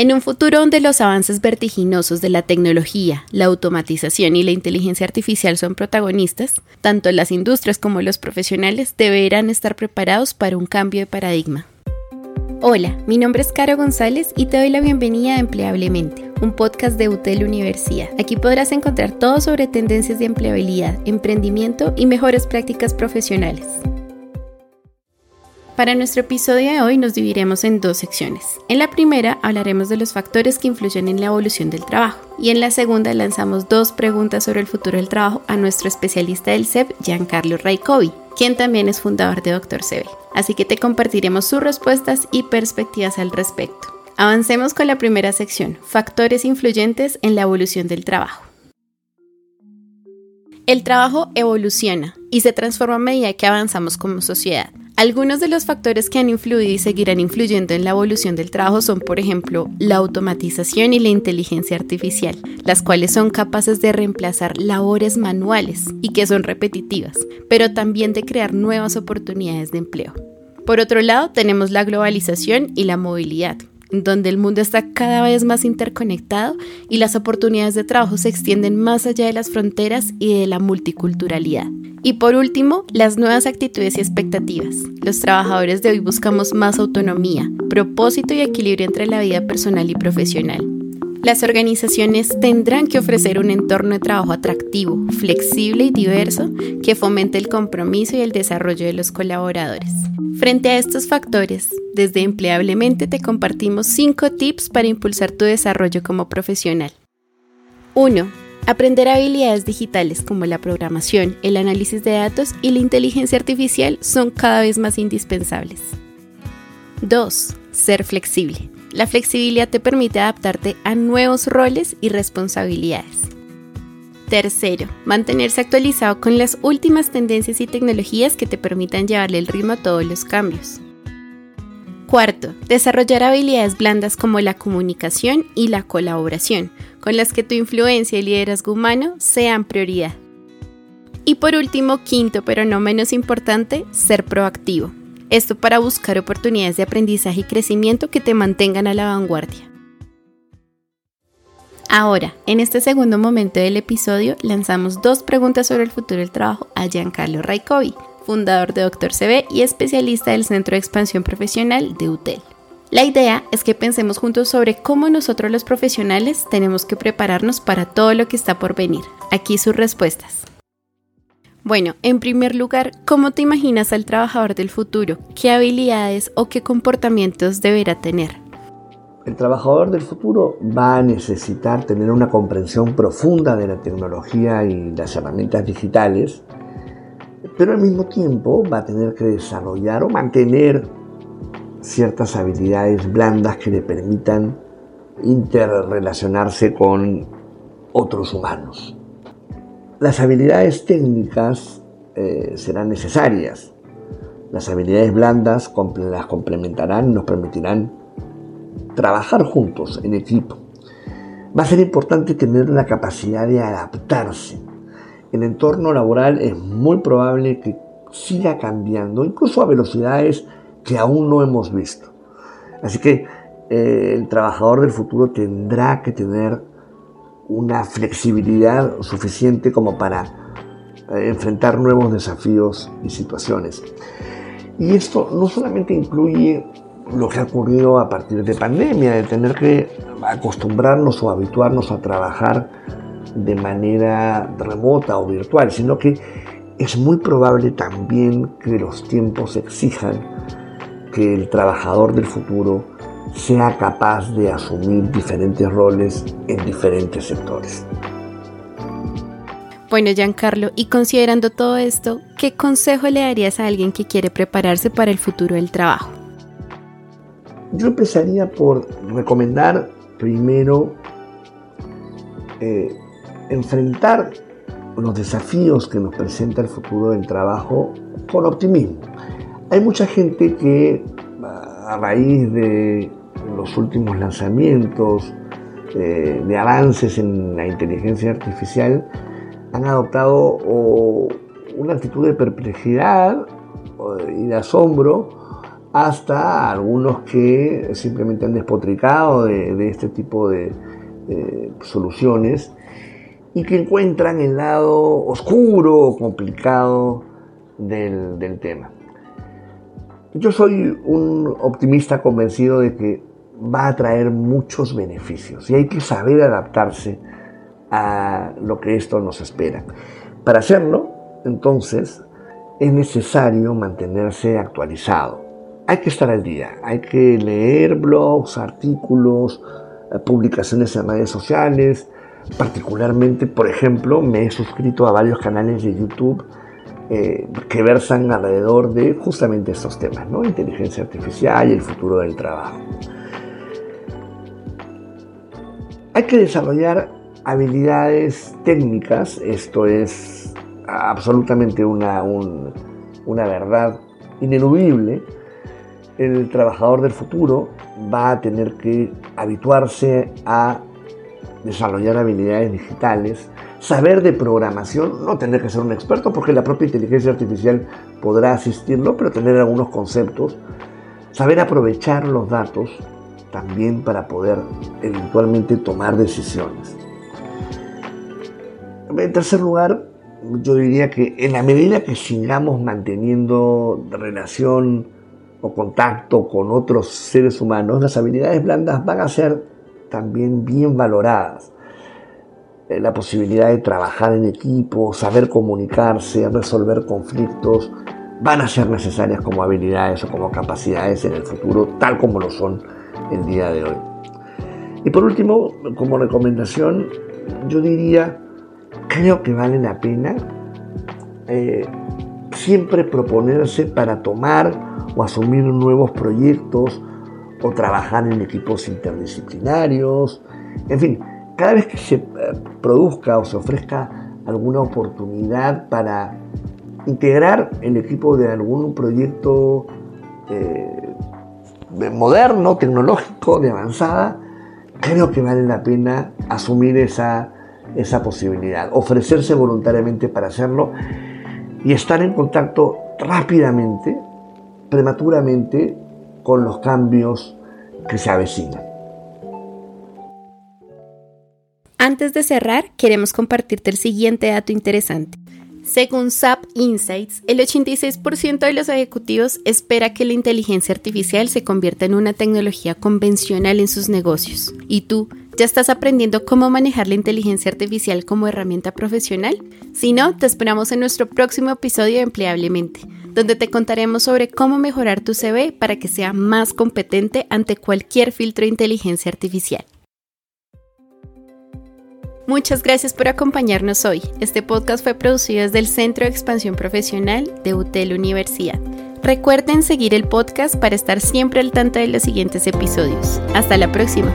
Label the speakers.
Speaker 1: En un futuro donde los avances vertiginosos de la tecnología, la automatización y la inteligencia artificial son protagonistas, tanto las industrias como los profesionales deberán estar preparados para un cambio de paradigma. Hola, mi nombre es Caro González y te doy la bienvenida a Empleablemente, un podcast de UTEL Universidad. Aquí podrás encontrar todo sobre tendencias de empleabilidad, emprendimiento y mejores prácticas profesionales. Para nuestro episodio de hoy nos dividiremos en dos secciones. En la primera hablaremos de los factores que influyen en la evolución del trabajo y en la segunda lanzamos dos preguntas sobre el futuro del trabajo a nuestro especialista del CEP, Giancarlo Raicovi, quien también es fundador de Doctor CB. Así que te compartiremos sus respuestas y perspectivas al respecto. Avancemos con la primera sección, factores influyentes en la evolución del trabajo. El trabajo evoluciona y se transforma a medida que avanzamos como sociedad. Algunos de los factores que han influido y seguirán influyendo en la evolución del trabajo son, por ejemplo, la automatización y la inteligencia artificial, las cuales son capaces de reemplazar labores manuales y que son repetitivas, pero también de crear nuevas oportunidades de empleo. Por otro lado, tenemos la globalización y la movilidad, donde el mundo está cada vez más interconectado y las oportunidades de trabajo se extienden más allá de las fronteras y de la multiculturalidad. Y por último, las nuevas actitudes y expectativas. Los trabajadores de hoy buscamos más autonomía, propósito y equilibrio entre la vida personal y profesional. Las organizaciones tendrán que ofrecer un entorno de trabajo atractivo, flexible y diverso que fomente el compromiso y el desarrollo de los colaboradores. Frente a estos factores, desde Empleablemente te compartimos 5 tips para impulsar tu desarrollo como profesional. 1 Aprender habilidades digitales como la programación, el análisis de datos y la inteligencia artificial son cada vez más indispensables. 2. Ser flexible. La flexibilidad te permite adaptarte a nuevos roles y responsabilidades. Tercero, mantenerse actualizado con las últimas tendencias y tecnologías que te permitan llevarle el ritmo a todos los cambios. Cuarto, desarrollar habilidades blandas como la comunicación y la colaboración, con las que tu influencia y liderazgo humano sean prioridad. Y por último, quinto, pero no menos importante, ser proactivo. Esto para buscar oportunidades de aprendizaje y crecimiento que te mantengan a la vanguardia. Ahora, en este segundo momento del episodio, lanzamos dos preguntas sobre el futuro del trabajo a Giancarlo Raicovi, fundador de Doctor CB y especialista del Centro de Expansión Profesional de UTEL. La idea es que pensemos juntos sobre cómo nosotros los profesionales tenemos que prepararnos para todo lo que está por venir. Aquí sus respuestas. Bueno, en primer lugar, ¿cómo te imaginas al trabajador del futuro? ¿Qué habilidades o qué comportamientos deberá tener?
Speaker 2: El trabajador del futuro va a necesitar tener una comprensión profunda de la tecnología y las herramientas digitales pero al mismo tiempo va a tener que desarrollar o mantener ciertas habilidades blandas que le permitan interrelacionarse con otros humanos. Las habilidades técnicas eh, serán necesarias. Las habilidades blandas las complementarán y nos permitirán trabajar juntos en equipo. Va a ser importante tener la capacidad de adaptarse el entorno laboral es muy probable que siga cambiando, incluso a velocidades que aún no hemos visto. Así que eh, el trabajador del futuro tendrá que tener una flexibilidad suficiente como para eh, enfrentar nuevos desafíos y situaciones. Y esto no solamente incluye lo que ha ocurrido a partir de pandemia, de tener que acostumbrarnos o habituarnos a trabajar de manera remota o virtual, sino que es muy probable también que los tiempos exijan que el trabajador del futuro sea capaz de asumir diferentes roles en diferentes sectores.
Speaker 1: Bueno, Giancarlo, y considerando todo esto, ¿qué consejo le darías a alguien que quiere prepararse para el futuro del trabajo?
Speaker 2: Yo empezaría por recomendar primero eh, enfrentar los desafíos que nos presenta el futuro del trabajo con optimismo. Hay mucha gente que a raíz de los últimos lanzamientos, eh, de avances en la inteligencia artificial, han adoptado una actitud de perplejidad y de asombro hasta algunos que simplemente han despotricado de, este tipo de soluciones y que encuentran el lado oscuro, complicado del, del tema. Yo soy un optimista convencido de que va a traer muchos beneficios y hay que saber adaptarse a lo que esto nos espera. Para hacerlo, entonces, es necesario mantenerse actualizado. Hay que estar al día, hay que leer blogs, artículos, eh, publicaciones en redes sociales. Particularmente, por ejemplo, me he suscrito a varios canales de YouTube eh, que versan alrededor de justamente estos temas, ¿no? Inteligencia artificial y el futuro del trabajo. Hay que desarrollar habilidades técnicas, esto es absolutamente una, una verdad ineludible. El trabajador del futuro va a tener que habituarse a desarrollar habilidades digitales, saber de programación, no tener que ser un experto porque la propia inteligencia artificial podrá asistirlo, pero tener algunos conceptos, saber aprovechar los datos también para poder eventualmente tomar decisiones. En tercer lugar, yo diría que en la medida que sigamos manteniendo relación o contacto con otros seres humanos, las habilidades blandas van a ser también bien valoradas. Eh, la posibilidad de trabajar en equipo, saber comunicarse, resolver conflictos, van a ser necesarias como habilidades o como capacidades en el futuro, tal como lo son el día de hoy. Y por último, como recomendación, yo diría, creo que vale la pena eh, siempre proponerse para tomar o asumir nuevos proyectos o trabajar en equipos interdisciplinarios, en fin, cada vez que se eh, produzca o se ofrezca alguna oportunidad para integrar el equipo de algún proyecto eh, moderno, tecnológico, de avanzada, creo que vale la pena asumir esa, esa posibilidad, ofrecerse voluntariamente para hacerlo y estar en contacto rápidamente, prematuramente, con los cambios que se avecinan.
Speaker 1: Antes de cerrar, queremos compartirte el siguiente dato interesante. Según SAP Insights, el 86% de los ejecutivos espera que la inteligencia artificial se convierta en una tecnología convencional en sus negocios. ¿Y tú, ya estás aprendiendo cómo manejar la inteligencia artificial como herramienta profesional? Si no, te esperamos en nuestro próximo episodio de Empleablemente donde te contaremos sobre cómo mejorar tu CV para que sea más competente ante cualquier filtro de inteligencia artificial. Muchas gracias por acompañarnos hoy. Este podcast fue producido desde el Centro de Expansión Profesional de UTEL Universidad. Recuerden seguir el podcast para estar siempre al tanto de los siguientes episodios. Hasta la próxima.